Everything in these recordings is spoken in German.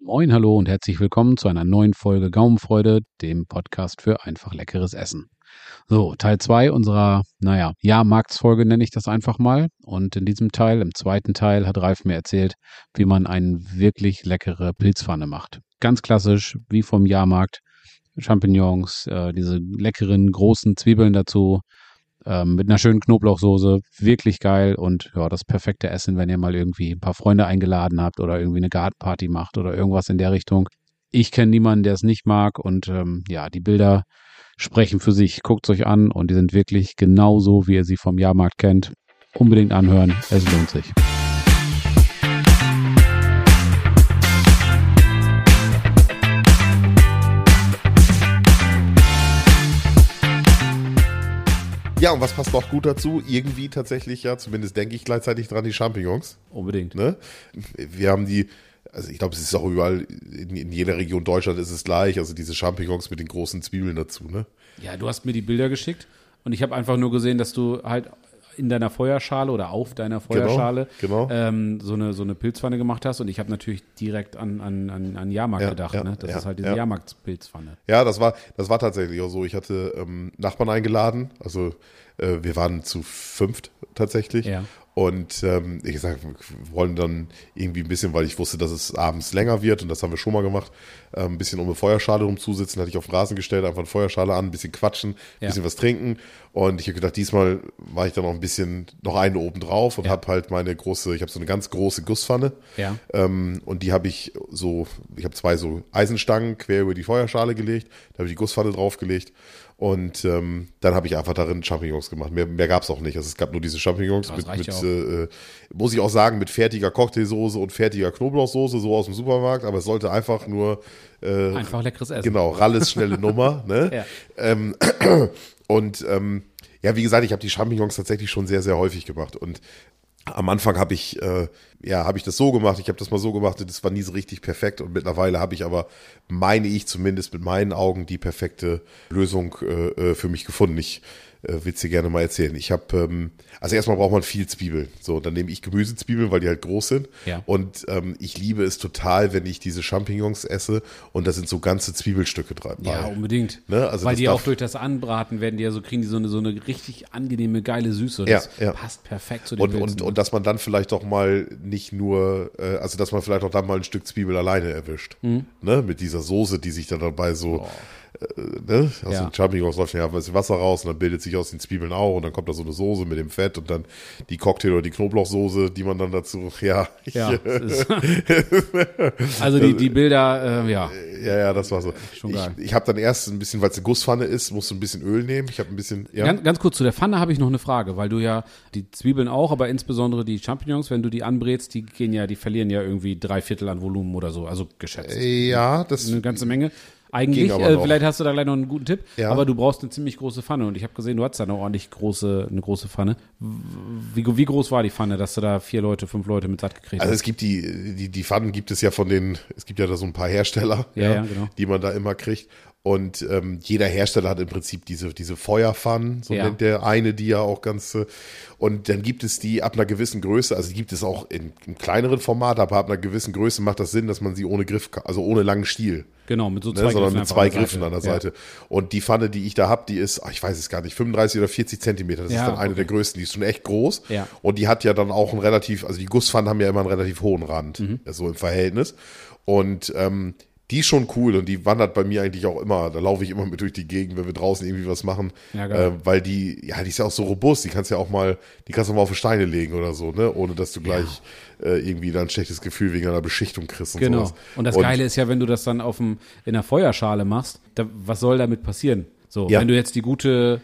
Moin, hallo und herzlich willkommen zu einer neuen Folge Gaumenfreude, dem Podcast für einfach leckeres Essen. So, Teil 2 unserer, naja, Jahrmarktsfolge nenne ich das einfach mal. Und in diesem Teil, im zweiten Teil, hat Ralf mir erzählt, wie man eine wirklich leckere Pilzpfanne macht. Ganz klassisch, wie vom Jahrmarkt. Champignons, äh, diese leckeren großen Zwiebeln dazu, ähm, mit einer schönen Knoblauchsoße. Wirklich geil und ja, das perfekte Essen, wenn ihr mal irgendwie ein paar Freunde eingeladen habt oder irgendwie eine Gartenparty macht oder irgendwas in der Richtung. Ich kenne niemanden, der es nicht mag und ähm, ja, die Bilder sprechen für sich. Guckt euch an und die sind wirklich genauso, wie ihr sie vom Jahrmarkt kennt. Unbedingt anhören, es lohnt sich. Ja, und was passt noch gut dazu? Irgendwie tatsächlich, ja, zumindest denke ich gleichzeitig dran, die Champignons. Unbedingt. Ne? Wir haben die, also ich glaube, es ist auch überall, in, in jeder Region Deutschland ist es gleich, also diese Champignons mit den großen Zwiebeln dazu, ne? Ja, du hast mir die Bilder geschickt und ich habe einfach nur gesehen, dass du halt in deiner Feuerschale oder auf deiner Feuerschale Genau, genau. Ähm, so, eine, so eine Pilzpfanne gemacht hast und ich habe natürlich direkt an, an, an, an Jahrmarkt Ja, gedacht. ja, ne? Das ja, ist halt diese ja. Jahrmarktspilzpfanne. Ja, das war, das war tatsächlich auch so. Ich hatte ähm, Nachbarn eingeladen, also äh, wir waren zu fünft tatsächlich. Ja. Und ähm, ich gesagt, wir wollen dann irgendwie ein bisschen, weil ich wusste, dass es abends länger wird und das haben wir schon mal gemacht, äh, ein bisschen um eine Feuerschale rumzusitzen, hatte ich auf den Rasen gestellt, einfach eine Feuerschale an, ein bisschen quatschen, ein Ja. bisschen was trinken. Und ich habe gedacht, diesmal war ich dann noch ein bisschen, noch einen oben drauf und Ja. habe halt meine große, ich habe so eine ganz große Gusspfanne. Ja. Ähm, und die habe ich so, ich habe zwei so Eisenstangen quer über die Feuerschale gelegt, da habe ich die Gusspfanne draufgelegt und ähm, dann habe ich einfach darin Champignons gemacht. Mehr, mehr gab es auch nicht. Also es gab nur diese Champignons mit, mit äh, äh, muss ich auch sagen, mit fertiger Cocktailsoße und fertiger Knoblauchsoße, so aus dem Supermarkt, aber es sollte einfach nur äh, Einfach leckeres Essen. Genau, Ralles schnelle Nummer. Ne? Ja. ähm, und ähm, ja, wie gesagt, ich habe die Champignons tatsächlich schon sehr, sehr häufig gemacht. Und am Anfang habe ich, äh, ja, habe ich das so gemacht, ich habe das mal so gemacht, das war nie so richtig perfekt. Und mittlerweile habe ich aber, meine ich zumindest mit meinen Augen, die perfekte Lösung äh, äh, für mich gefunden. Ich äh, will dir gerne mal erzählen. Ich habe, ähm, also erstmal braucht man viel Zwiebeln. So, dann nehme ich Gemüsezwiebeln, weil die halt groß sind. Ja. Und ähm, ich liebe es total, wenn ich diese Champignons esse und da sind so ganze Zwiebelstücke dran. Ja, unbedingt. Ne, also Weil die auch durch das Anbraten werden, die ja so kriegen die so eine, so eine richtig angenehme, geile Süße. Ja, das ja. passt perfekt zu den Und, Pilzen. und, und dass man dann vielleicht auch mal nicht nur, äh, also dass man vielleicht auch dann mal ein Stück Zwiebel alleine erwischt. Mhm. Ne? Mit dieser Soße, die sich dann dabei so, äh, ne? Aus Ja. den Champignons läuft ja ein Wasser raus und dann bildet sich aus den Zwiebeln auch und dann kommt da so eine Soße mit dem Fett und dann die Cocktail- oder die Knoblauchsoße, die man dann dazu, ja. ja, ist, also die, die Bilder, äh, ja. ja, ja, das war so. Schon geil. ich ich habe dann erst ein bisschen, weil es eine Gusspfanne ist, musst du ein bisschen Öl nehmen. Ich habe ein bisschen, ja. Ganz, ganz kurz zu der Pfanne habe ich noch eine Frage, weil du ja die Zwiebeln auch, aber insbesondere die Champignons, wenn du die anbrätst, die gehen ja, die verlieren ja irgendwie drei Viertel an Volumen oder so, also geschätzt. ja, das eine ganze Menge. Eigentlich, äh, vielleicht hast du da gleich noch einen guten Tipp, Ja. aber du brauchst eine ziemlich große Pfanne und ich habe gesehen, du hast da eine ordentlich große, eine große Pfanne. Wie, wie groß war die Pfanne, dass du da vier Leute, fünf Leute mit satt gekriegt Also hast? es gibt die, die, die Pfannen gibt es ja von den, es gibt ja da so ein paar Hersteller, Ja, ja, genau. die man da immer kriegt. Und ähm, jeder Hersteller hat im Prinzip diese, diese Feuerpfannen, so Ja. nennt der eine die ja auch ganz. äh, Und dann gibt es die ab einer gewissen Größe, also die gibt es auch in, im kleineren Format, aber ab einer gewissen Größe macht das Sinn, dass man sie ohne Griff, also ohne langen Stiel, Genau, mit so ne, zwei sondern Griffen mit einfach zwei an der Griffen an der Seite. Seite. Und die Pfanne, die ich da habe, die ist, ach, ich weiß es gar nicht, 35 oder 40 Zentimeter. Das Ja, ist dann eine okay. der größten. Die ist schon echt groß. Ja. Und die hat ja dann auch einen relativ, also die Gusspfannen haben ja immer einen relativ hohen Rand, Mhm. so im Verhältnis. Und ähm, die ist schon cool und die wandert bei mir eigentlich auch immer. Da laufe ich immer mit durch die Gegend, wenn wir draußen irgendwie was machen. Ja, äh, weil die, ja, die ist ja auch so robust. Die kannst ja auch mal, die kannst du mal auf die Steine legen oder so, ne? Ohne dass du gleich äh, irgendwie dann ein schlechtes Gefühl wegen einer Beschichtung kriegst und Genau. sowas. Und das Geile ist ja, wenn du das dann auf dem, in der Feuerschale machst, da, was soll damit passieren? So, Ja. wenn du jetzt die gute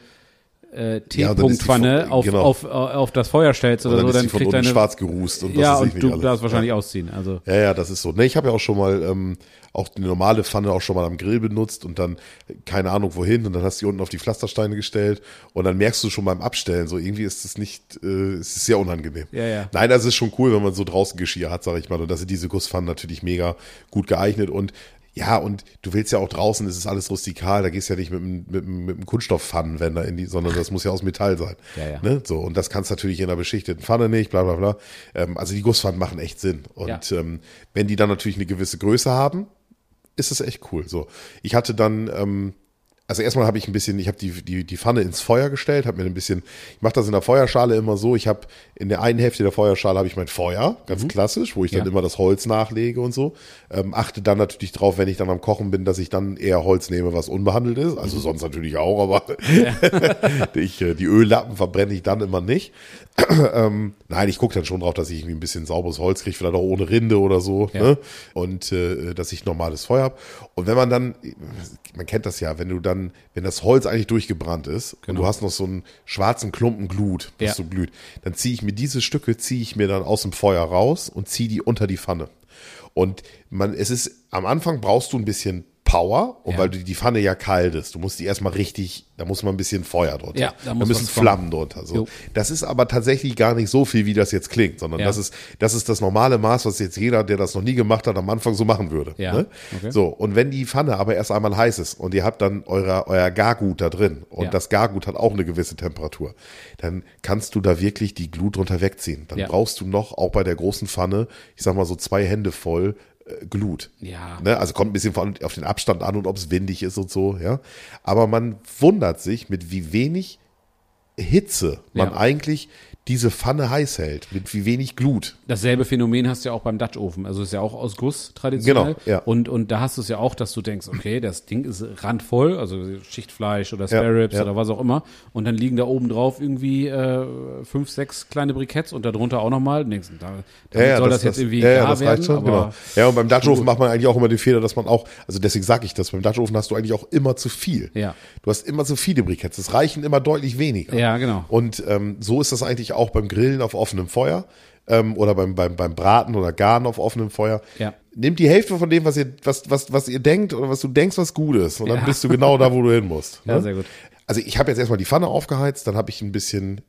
äh, Ja, die Teepunktpfanne von- auf, genau. auf, auf das Feuer stellst oder dann so, ist dann die von kriegt unten deine schwarz gerußt und ja und du alles. darfst wahrscheinlich Ja. ausziehen. Also Ja, ja, das ist so. Ne, ich habe ja auch schon mal ähm, auch eine normale Pfanne auch schon mal am Grill benutzt und dann keine Ahnung wohin und dann hast du die unten auf die Pflastersteine gestellt und dann merkst du schon beim Abstellen, so irgendwie ist es nicht, äh, es ist sehr unangenehm. Ja, ja. Nein, das ist schon cool, wenn man so draußen Geschirr hat, sag ich mal. Und da sind diese Gusspfannen natürlich mega gut geeignet und Ja, und du willst ja auch draußen, es ist alles rustikal, da gehst du ja nicht mit, einem- mit, einem- mit einem Kunststoffpfannenwender in die, sondern das muss ja aus Metall sein. Ja, ja. Ne? So, und das kannst du natürlich in einer beschichteten Pfanne nicht, bla bla bla. Ähm, also die Gusspfannen machen echt Sinn. Und Ja. ähm, wenn die dann natürlich eine gewisse Größe haben, ist es echt cool. So, ich hatte dann, ähm, also erstmal habe ich ein bisschen, ich habe die, die, die Pfanne ins Feuer gestellt, habe mir ein bisschen, ich mache das in der Feuerschale immer so, ich habe in der einen Hälfte der Feuerschale habe ich mein Feuer, ganz klassisch, wo ich dann Mhm. Ja. immer das Holz nachlege und so. Ähm, achte dann natürlich drauf, wenn ich dann am Kochen bin, dass ich dann eher Holz nehme, was unbehandelt ist. Mhm. Also sonst natürlich auch, aber ich, äh, die Öllappen verbrenne ich dann immer nicht. ähm, nein, ich gucke dann schon drauf, dass ich irgendwie ein bisschen sauberes Holz kriege, vielleicht auch ohne Rinde oder so. Ja. Ne? Und äh, dass ich normales Feuer habe. Und wenn man dann, man kennt das ja, wenn du dann, wenn das Holz eigentlich durchgebrannt ist und du hast noch so einen schwarzen Klumpen Glut, das Genau. Ja. so glüht, dann ziehe ich mir diese Stücke, ziehe ich mir dann aus dem Feuer raus und ziehe die unter die Pfanne. Und man, es ist, am Anfang brauchst du ein bisschen Power, und Ja. weil die, die Pfanne ja kalt ist. Du musst die erstmal richtig, da muss man ein bisschen Feuer drunter. Ja, da da, müssen. Flammen drunter. So. Jo. Das ist aber tatsächlich gar nicht so viel, wie das jetzt klingt, sondern Ja. das ist, das ist das normale Maß, was jetzt jeder, der das noch nie gemacht hat, am Anfang so machen würde. Ja, Ne? okay. So. Und wenn die Pfanne aber erst einmal heiß ist und ihr habt dann euer, euer Gargut da drin und Ja. das Gargut hat auch eine gewisse Temperatur, dann kannst du da wirklich die Glut drunter wegziehen. Dann brauchst du noch, auch bei der großen Pfanne, ich sag mal so zwei Hände voll Glut. Ja. Ne? Also kommt ein bisschen auf den Abstand an und ob es windig ist und so, ja. Aber man wundert sich, mit wie wenig Hitze man Ja. eigentlich diese Pfanne heiß hält, mit wie wenig Glut. Dasselbe Phänomen hast du ja auch beim Dutch Ofen. Also ist ja auch aus Guss traditionell. Genau, ja. Und, und da hast du es ja auch, dass du denkst, okay, das Ding ist randvoll, also Schichtfleisch oder Ja, Spare Ribs ja. oder was auch immer. Und dann liegen da oben drauf irgendwie äh, fünf, sechs kleine Briketts und darunter auch nochmal. Denkst, du, da, damit soll das, jetzt irgendwie ja, ja, das werden. reicht schon, genau. Ja, und beim Dutch Oven macht man eigentlich auch immer den Fehler, dass man auch, also deswegen sage ich das, beim Dutch Oven hast du eigentlich auch immer zu viel. Ja. Du hast immer zu viele Briketts, es reichen immer deutlich weniger. Ja, genau. Und ähm, so ist das eigentlich auch beim Grillen auf offenem Feuer ähm, oder beim, beim, beim Braten oder Garen auf offenem Feuer. Ja. Nehmt die Hälfte von dem, was ihr, was, was, was ihr denkt oder was du denkst, was gut ist. Und dann Ja. bist du genau da, wo du hin musst. Ja, ne? sehr gut. Also ich habe jetzt erstmal die Pfanne aufgeheizt, dann habe ich ein bisschen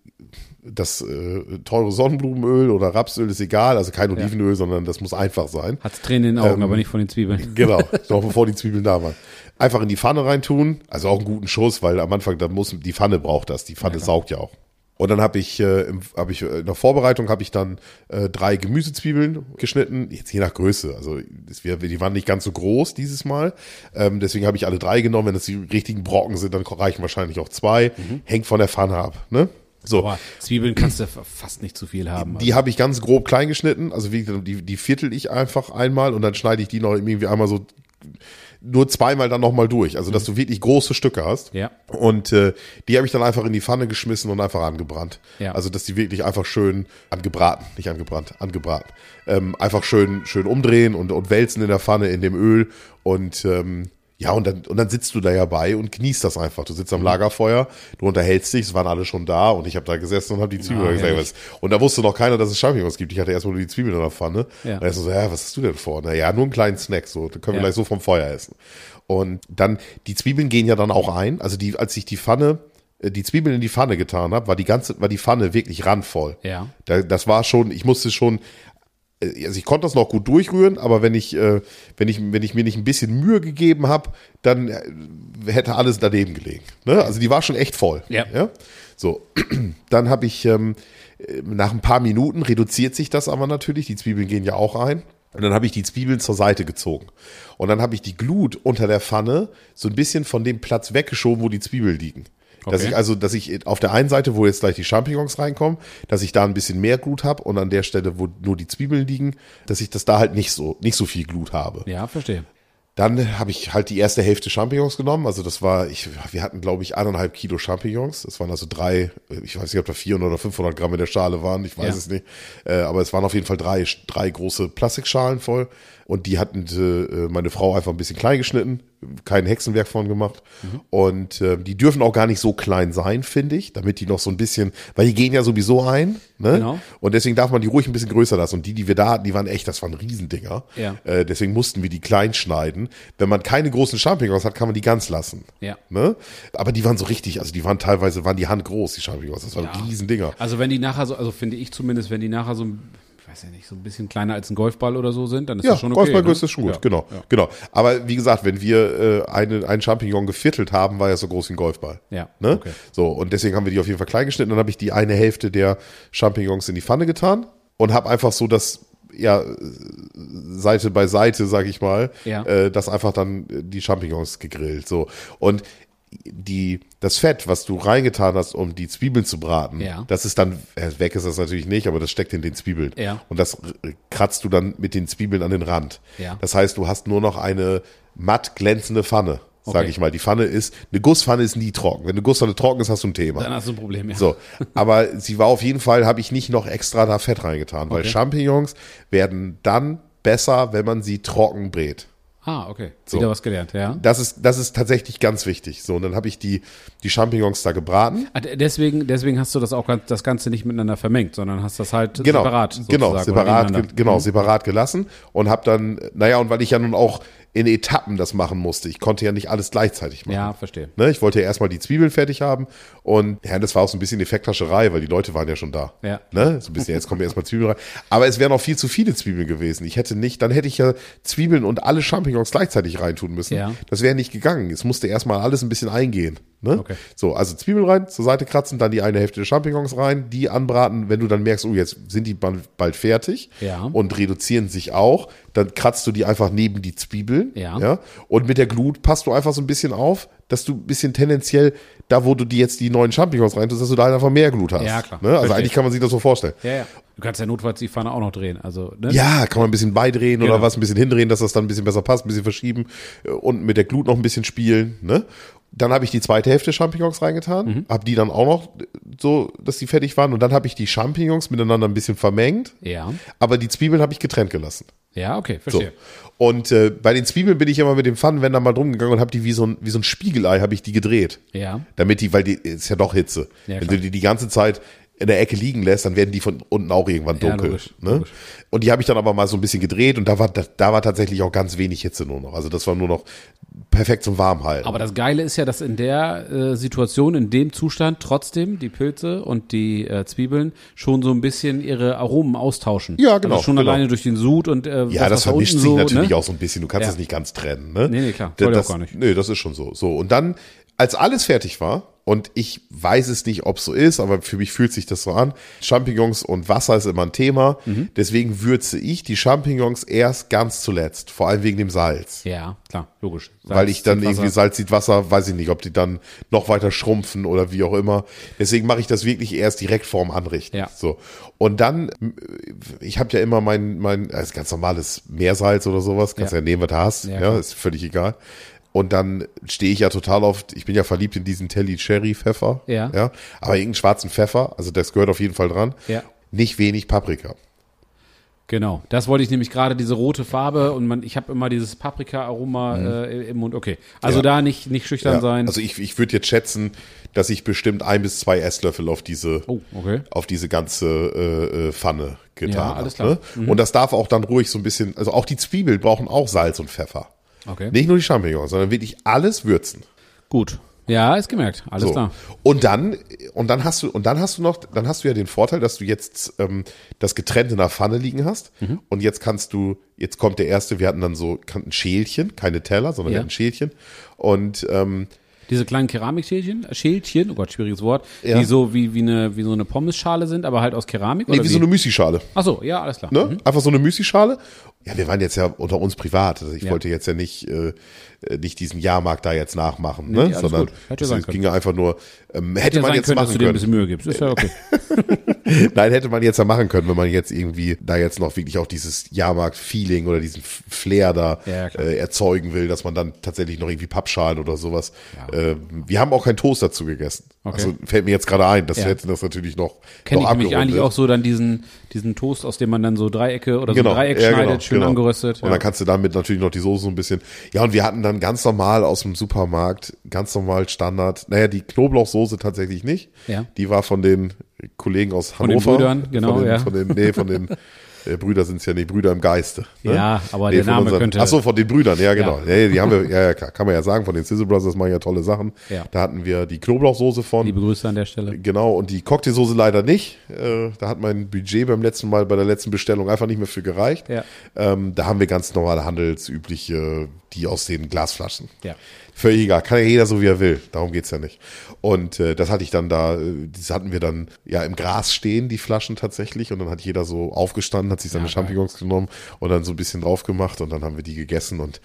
das äh, teure Sonnenblumenöl oder Rapsöl, ist egal, also kein Olivenöl, sondern das muss einfach sein. Hat's Tränen in den Ähm, Augen, aber nicht von den Zwiebeln. Genau, noch bevor die Zwiebeln da waren. Einfach in die Pfanne reintun, also auch einen guten Schuss, weil am Anfang, da muss, die Pfanne braucht das, die Pfanne saugt ja auch. Und dann habe ich, äh, hab ich äh, in der Vorbereitung habe ich dann äh, drei Gemüsezwiebeln geschnitten, jetzt je nach Größe. Also das, die waren nicht ganz so groß dieses Mal, ähm, deswegen habe ich alle drei genommen. Wenn es die richtigen Brocken sind, dann reichen wahrscheinlich auch zwei. Hängt von der Pfanne ab. Ne? So, Aber Zwiebeln kannst du fast nicht zu viel haben. die habe ich ganz grob klein geschnitten. Also wie, gesagt, die, die viertel ich einfach einmal und dann schneide ich die noch irgendwie einmal so nur zweimal dann nochmal durch. Also dass du wirklich große Stücke hast. Ja. Und äh, die habe ich dann einfach in die Pfanne geschmissen und einfach angebrannt. Ja. Also dass die wirklich einfach schön angebraten, nicht angebrannt, angebraten. Ähm, einfach schön, schön umdrehen und, und wälzen in der Pfanne in dem Öl und ähm, ja, und dann, und dann sitzt du da ja bei und genießt das einfach. Du sitzt am Mhm. Lagerfeuer, du unterhältst dich, es waren alle schon da und ich habe da gesessen und habe die Zwiebeln Ja, gesagt, und da wusste noch keiner, dass es Champignons gibt. Ich hatte erstmal nur die Zwiebeln in der Pfanne. Ja. Und er so, ja, was hast du denn vor? Na ja, nur einen kleinen Snack, so, den können wir Ja. gleich so vom Feuer essen. Und dann, die Zwiebeln gehen ja dann auch ein. Also die, als ich die Pfanne, äh, die Zwiebeln in die Pfanne getan habe, war die ganze, war die Pfanne wirklich randvoll. Ja. Da, das war schon, ich musste schon, also ich konnte das noch gut durchrühren, aber wenn ich, äh, wenn ich, wenn ich mir nicht ein bisschen Mühe gegeben habe, dann äh, hätte alles daneben gelegen. Ne? Also die war schon echt voll. Ja. ja? So, dann habe ich ähm, äh, nach ein paar Minuten reduziert sich das aber natürlich. Die Zwiebeln gehen ja auch ein. Und dann habe ich die Zwiebeln zur Seite gezogen. Und dann habe ich die Glut unter der Pfanne so ein bisschen von dem Platz weggeschoben, wo die Zwiebeln liegen. Dass Okay. ich also, dass ich auf der einen Seite, wo jetzt gleich die Champignons reinkommen, dass ich da ein bisschen mehr Glut habe und an der Stelle, wo nur die Zwiebeln liegen, dass ich das da halt nicht so, nicht so viel Glut habe. Ja, verstehe. Dann habe ich halt die erste Hälfte Champignons genommen. Also das war, ich, wir hatten glaube ich eineinhalb Kilo Champignons. Das waren also drei, ich weiß nicht, ob da 400 oder 500 Gramm in der Schale waren. Ich weiß Ja. es nicht. Äh, aber es waren auf jeden Fall drei, drei große Plastikschalen voll. Und die hatten äh, meine Frau einfach ein bisschen klein geschnitten, kein Hexenwerk von gemacht. Mhm. Und äh, die dürfen auch gar nicht so klein sein, finde ich, damit die noch so ein bisschen, weil die gehen ja sowieso ein. Ne? Genau. Und deswegen darf man die ruhig ein bisschen größer lassen. Und die, die wir da hatten, die waren echt, das waren Riesendinger. Ja. Äh, deswegen mussten wir die klein schneiden. Wenn man keine großen Champignons hat, kann man die ganz lassen. Ja. Ne? Aber die waren so richtig, also die waren teilweise, waren die handgroß, die Champignons. Das waren Riesendinger. Also wenn die nachher so, also finde ich zumindest, wenn die nachher so, ich weiß ja nicht, so ein bisschen kleiner als ein Golfball oder so sind, dann ist Ja, das schon okay. Golfballgröße ne? ist schon gut, Ja. genau, Ja. genau. Aber wie gesagt, wenn wir äh, eine, einen Champignon geviertelt haben, war er so groß wie ein Golfball. Ja, Ne? okay. So, und deswegen haben wir die auf jeden Fall klein geschnitten. Dann habe ich die eine Hälfte der Champignons in die Pfanne getan und habe einfach so das, ja, Seite bei Seite, sag ich mal, Ja. äh, das einfach dann äh, die Champignons gegrillt. So. Und die, das Fett, was du reingetan hast, um die Zwiebeln zu braten, Ja. das ist dann, äh, weg ist das natürlich nicht, aber das steckt in den Zwiebeln. Ja. Und das äh, kratzt du dann mit den Zwiebeln an den Rand. Ja. Das heißt, du hast nur noch eine matt glänzende Pfanne, sage Okay. ich mal. Die Pfanne ist, eine Gusspfanne ist nie trocken. Wenn eine Gusspfanne trocken ist, hast du ein Thema. Dann hast du ein Problem, ja. So, aber sie war auf jeden Fall, habe ich nicht noch extra da Fett reingetan, weil Okay. Champignons werden dann besser, wenn man sie trocken brät. Ah, okay. So. Wieder was gelernt, ja. Das ist, das ist tatsächlich ganz wichtig. So, und dann habe ich die, die Champignons da gebraten. Ah, Deswegen, deswegen hast du das auch ganz, das Ganze nicht miteinander vermengt, sondern hast das halt Genau, separat. genau, separat, ge genau, separat gelassen und habe dann, naja, und weil ich ja nun auch in Etappen das machen musste, ich konnte ja nicht alles gleichzeitig machen. Ja, verstehe. Ne, ich wollte ja erstmal die Zwiebeln fertig haben und ja, das war auch so ein bisschen Effekthascherei, weil die Leute waren ja schon da. Ja. Ne? So ein bisschen, jetzt kommen erstmal Zwiebeln rein. Aber es wären noch viel zu viele Zwiebeln gewesen. Ich hätte nicht, dann hätte ich ja Zwiebeln und alle Champignons gleichzeitig reintun müssen. Ja. Das wäre nicht gegangen. Es musste erstmal alles ein bisschen eingehen. Ne? Okay. So, also Zwiebeln rein, zur Seite kratzen, dann die eine Hälfte der Champignons rein, die anbraten. Wenn du dann merkst, oh, jetzt sind die bald fertig Ja. und reduzieren sich auch, dann kratzt du die einfach neben die Zwiebeln. Ja. ja. Und mit der Glut passt du einfach so ein bisschen auf, dass du ein bisschen tendenziell, da wo du die jetzt die neuen Champignons reintust, dass du da einfach mehr Glut hast. Ja, klar. Ne? Also Verstehe. eigentlich kann man sich das so vorstellen. Ja, ja. Du kannst ja notfalls die Pfanne auch noch drehen. Also, ne? Ja, kann man ein bisschen beidrehen Genau. oder was, ein bisschen hindrehen, dass das dann ein bisschen besser passt, ein bisschen verschieben und mit der Glut noch ein bisschen spielen. Ne? Dann habe ich die zweite Hälfte Champignons reingetan, Mhm. habe die dann auch noch so, dass die fertig waren und dann habe ich die Champignons miteinander ein bisschen vermengt, Ja. aber die Zwiebeln habe ich getrennt gelassen. Ja, okay, So. verstehe. Und äh, bei den Zwiebeln bin ich immer mit dem Pfannenwender mal drum gegangen und habe die wie so ein, wie so ein Spiegelei, habe ich die gedreht. Ja. Damit die, weil die ist ja doch Hitze. Ja, Wenn du die die ganze Zeit in der Ecke liegen lässt, dann werden die von unten auch irgendwann Ja, dunkel. logisch, ne? logisch. Und die habe ich dann aber mal so ein bisschen gedreht und da war, da, da war tatsächlich auch ganz wenig Hitze nur noch. Also das war nur noch perfekt zum Warmhalten. Aber das Geile ist ja, dass in der äh, Situation, in dem Zustand trotzdem die Pilze und die äh, Zwiebeln schon so ein bisschen ihre Aromen austauschen. Ja, genau, Also schon genau. alleine durch den Sud und äh, ja, das was da vermischt sich so, natürlich ne? auch so ein bisschen. Du kannst Ja. das nicht ganz trennen. Ne? Nee, nee, klar. Das, ja auch das, gar nicht. Nee, das ist schon so. So, und dann, als alles fertig war, und ich weiß es nicht, ob es so ist, aber für mich fühlt sich das so an. Champignons und Wasser ist immer ein Thema. Mhm. Deswegen würze ich die Champignons erst ganz zuletzt, vor allem wegen dem Salz. Ja, klar, logisch. Weil ich dann Salz, irgendwie. Salz sieht Wasser, weiß ich nicht, ob die dann noch weiter schrumpfen oder wie auch immer. Deswegen mache ich das wirklich erst direkt vorm Anrichten. Ja. So. Und dann, ich habe ja immer mein, mein, ist ganz normales Meersalz oder sowas, kannst ja, Ja. nehmen, was du hast, Ja, ja, ist völlig egal. Und dann stehe ich ja total auf, ich bin ja verliebt in diesen Telly Cherry Pfeffer. Ja. ja. Aber irgendeinen schwarzen Pfeffer, also das gehört auf jeden Fall dran. Ja. Nicht wenig Paprika. Genau, das wollte ich nämlich gerade, diese rote Farbe und man, ich habe immer dieses Paprika-Aroma äh, im Mund. Okay, also Mhm. Ja. da nicht, nicht schüchtern Ja. sein. Also ich, ich würde jetzt schätzen, dass ich bestimmt ein bis zwei Esslöffel auf diese, oh, okay. auf diese ganze äh, äh, Pfanne getan Ja, habe. alles klar. Mhm. Ne? Und das darf auch dann ruhig so ein bisschen, also auch die Zwiebeln brauchen auch Salz und Pfeffer. Okay. Nicht nur die Champignons, sondern wirklich alles würzen. Gut. Ja, ist gemerkt. Alles So. klar. Und dann, und dann hast du, und dann hast du noch, dann hast du ja den Vorteil, dass du jetzt ähm, das getrennt in der Pfanne liegen hast. Mhm. Und jetzt kannst du, jetzt kommt der erste, wir hatten dann so ein Schälchen, keine Teller, sondern Ja. wir hatten Schälchen. Und ähm, Diese kleinen Keramikschälchen, Schälchen, oh Gott, schwieriges Wort, Ja. die so wie, wie, eine, wie so eine Pommesschale sind, aber halt aus Keramik? nee, oder wie so eine Müslischale. Ach so, ja, alles klar. Ne? Einfach so eine Müslischale. Ja, wir waren jetzt ja unter uns privat. Also ich Ja. wollte jetzt ja nicht, äh, äh, nicht diesen Jahrmarkt da jetzt nachmachen, Nee, ne? sondern es, können. ging ja einfach nur, ähm, hätte Hätte man jetzt können, dass machen du dir ein können. bisschen Mühe gibst. Ist ja okay. Nein, hätte man jetzt ja machen können, wenn man jetzt irgendwie da jetzt noch wirklich auch dieses Jahrmarkt-Feeling oder diesen Flair da Ja, äh, erzeugen will, dass man dann tatsächlich noch irgendwie Pappschalen oder sowas. Äh, wir haben auch keinen Toast dazu gegessen. Okay. Also fällt mir jetzt gerade ein, dass Ja. wir hätten das natürlich noch, Kenne ich nämlich eigentlich auch so dann diesen, diesen Toast, aus dem man dann so Dreiecke oder so Genau, Dreieck ja, schneidet, genau, schön genau. angeröstet. Und dann kannst du damit natürlich noch die Soße so ein bisschen. Ja, und wir hatten dann ganz normal aus dem Supermarkt, ganz normal Standard. Naja, die Knoblauchsoße tatsächlich nicht. Ja. Die war von den Kollegen aus Von den Hannover. Brüdern, genau, Von den, ja. von den, nee, von den, äh, Brüder sind es ja nicht, Brüder im Geiste. Ne? Ja, aber der von Name unseren, könnte- Ach so, von den Brüdern, ja genau. Ja. Ja. die haben wir, ja, ja klar, kann man ja sagen, von den Sizzle Brothers machen ja tolle Sachen. Ja. Da hatten wir die Knoblauchsoße von. Liebe Grüße an der Stelle. Genau, und die Cocktailsoße leider nicht. Äh, da hat mein Budget beim letzten Mal, bei der letzten Bestellung einfach nicht mehr für gereicht. Ja. Ähm, da haben wir ganz normale handelsübliche, die aus den Glasflaschen. Ja. Völlig egal, kann ja jeder so wie er will. Darum geht's ja nicht. Und äh, das hatte ich dann da, äh, das hatten wir dann ja im Gras stehen, die Flaschen tatsächlich. Und dann hat jeder so aufgestanden, hat sich seine Ja. Champignons genommen und dann so ein bisschen drauf gemacht und dann haben wir die gegessen. Und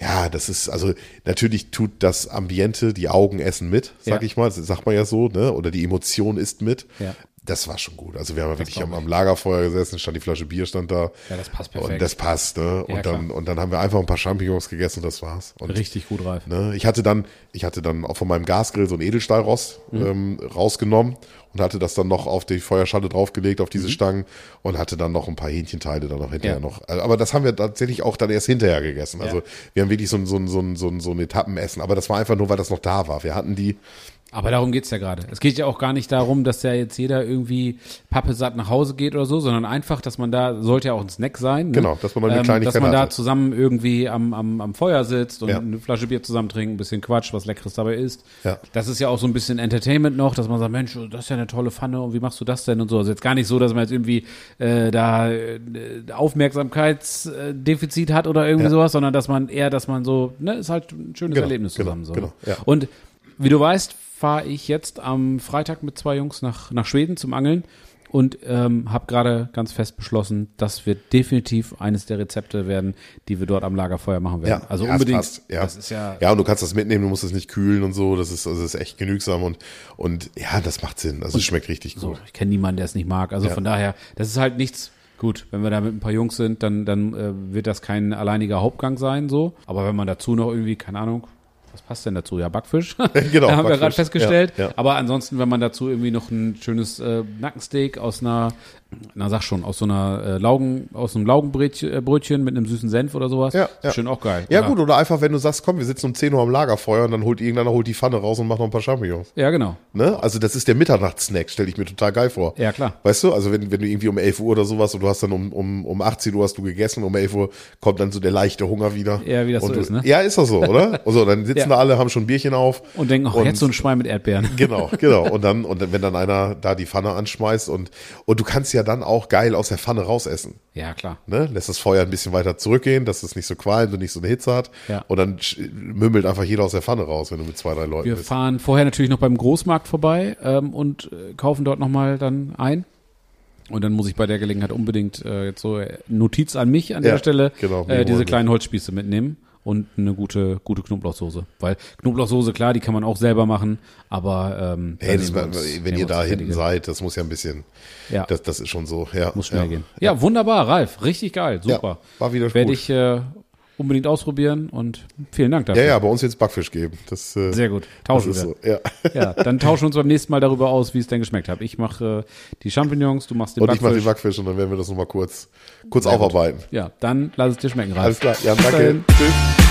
ja, das ist, also natürlich tut das Ambiente, die Augen essen mit, sag Ja. ich mal. Das sagt man ja so, ne? Oder die Emotion ist mit. Ja. Das war schon gut. Also wir haben ja wirklich am, am Lagerfeuer gesessen, stand die Flasche Bier, stand da. Ja, das passt perfekt. Und das passt, ne? Ja, Und dann, klar. und dann haben wir einfach ein paar Champignons gegessen und das war's. Und Richtig gut reif. Ne? Ich hatte dann, ich hatte dann auch von meinem Gasgrill so ein Edelstahlrost Mhm. ähm, rausgenommen und hatte das dann noch auf die Feuerschale draufgelegt, auf Mhm. diese Stangen und hatte dann noch ein paar Hähnchenteile dann noch hinterher Ja. noch. Aber das haben wir tatsächlich auch dann erst hinterher gegessen. Also wir haben wirklich so ein, so ein, so ein, so ein, so ein Etappenessen. Aber das war einfach nur, weil das noch da war. Wir hatten die, Aber darum geht's ja gerade. Es geht ja auch gar nicht darum, dass ja jetzt jeder irgendwie pappesatt nach Hause geht oder so, sondern einfach, dass man da, sollte ja auch ein Snack sein. Ne? Genau, dass man mal eine Kleinigkeit Dass man da hatte. zusammen irgendwie am, am, am Feuer sitzt und Ja. eine Flasche Bier zusammen trinkt, ein bisschen Quatsch, was Leckeres dabei ist. Ja. Das ist ja auch so ein bisschen Entertainment noch, dass man sagt, Mensch, das ist ja eine tolle Pfanne und wie machst du das denn und so. Also jetzt gar nicht so, dass man jetzt irgendwie äh, da äh, Aufmerksamkeitsdefizit hat oder irgendwie Ja. sowas, sondern dass man eher, dass man so, ne, ist halt ein schönes Genau, Erlebnis genau, zusammen. so, genau, ne? ja. Und wie du weißt, fahre ich jetzt am Freitag mit zwei Jungs nach, nach Schweden zum Angeln und ähm, habe gerade ganz fest beschlossen, das wird definitiv eines der Rezepte werden, die wir dort am Lagerfeuer machen werden. Ja, also ja, unbedingt. passt, ja. Das ist ja, ja, und du kannst das mitnehmen, du musst es nicht kühlen und so. Das ist, also das ist echt genügsam und, und ja, das macht Sinn. Also es schmeckt richtig so. gut. Ich kenne niemanden, der es nicht mag. Also Ja. von daher, das ist halt nichts. Gut, wenn wir da mit ein paar Jungs sind, dann, dann äh, wird das kein alleiniger Hauptgang sein, so. Aber wenn man dazu noch irgendwie, keine Ahnung, was passt denn dazu? Ja, Backfisch. Genau, da haben wir Backfisch. gerade festgestellt. Ja, ja. Aber ansonsten, wenn man dazu irgendwie noch ein schönes äh, Nackensteak aus einer, na sag schon, aus so einer äh, Laugen, aus einem Laugenbrötchen äh, mit einem süßen Senf oder sowas, Ja, ja. schön auch geil. Ja, Oder- gut, oder einfach, wenn du sagst, komm, wir sitzen um 10 Uhr am Lagerfeuer und dann holt irgendeiner holt die Pfanne raus und macht noch ein paar Champignons. Ja, genau. Ne? Also das ist der Mitternachtssnack, stelle ich mir total geil vor. Ja, klar. Weißt du, also wenn, wenn du irgendwie um 11 Uhr oder sowas und du hast dann um, um, um 18 Uhr hast du gegessen, um 11 Uhr kommt dann so der leichte Hunger wieder. Ja, wie das und so du, ist, ne? Ja, ist das so, oder? Also dann sitzen Ja. da alle, haben schon ein Bierchen auf. Und denken, ach, Und- jetzt so ein Schwein mit Erdbeeren. Genau, genau. Und dann, und wenn dann einer da die Pfanne anschmeißt und, und du kannst ja dann auch geil aus der Pfanne rausessen. Ja, klar. Ne? Lässt das Feuer ein bisschen weiter zurückgehen, dass es nicht so qualmt und nicht so eine Hitze hat. Ja. Und dann mümmelt einfach jeder aus der Pfanne raus, wenn du mit zwei, drei Leuten Wir bist. fahren vorher natürlich noch beim Großmarkt vorbei ähm, und äh, kaufen dort nochmal dann ein. Und dann muss ich bei der Gelegenheit unbedingt äh, jetzt so äh, Notiz an mich an Ja, der Stelle, genau, äh, wir diese kleinen Holzspieße mitnehmen und eine gute gute Knoblauchsoße. Weil Knoblauchsoße, klar, die kann man auch selber machen, aber ähm, Hey, wir uns- wenn ihr da hinten fertige. seid, das muss ja ein bisschen, Ja. das, das ist schon so. Ja, muss schnell ja. gehen. Ja, wunderbar, Ralf, richtig geil, super. war wieder Werde ich äh, unbedingt ausprobieren und vielen Dank dafür. Ja, ja, bei uns jetzt Backfisch geben. Das, äh, Sehr gut. Tauschen wir. so. Ja. Ja, dann tauschen wir uns beim nächsten Mal darüber aus, wie es denn geschmeckt hat. Ich mache äh, die Champignons, du machst den Und ich mache Backfisch. den Backfisch und dann werden wir das nochmal kurz, kurz Sehr gut. aufarbeiten. Ja, dann lass es dir schmecken, Ralf. Alles klar. Ja, danke. Tschüss.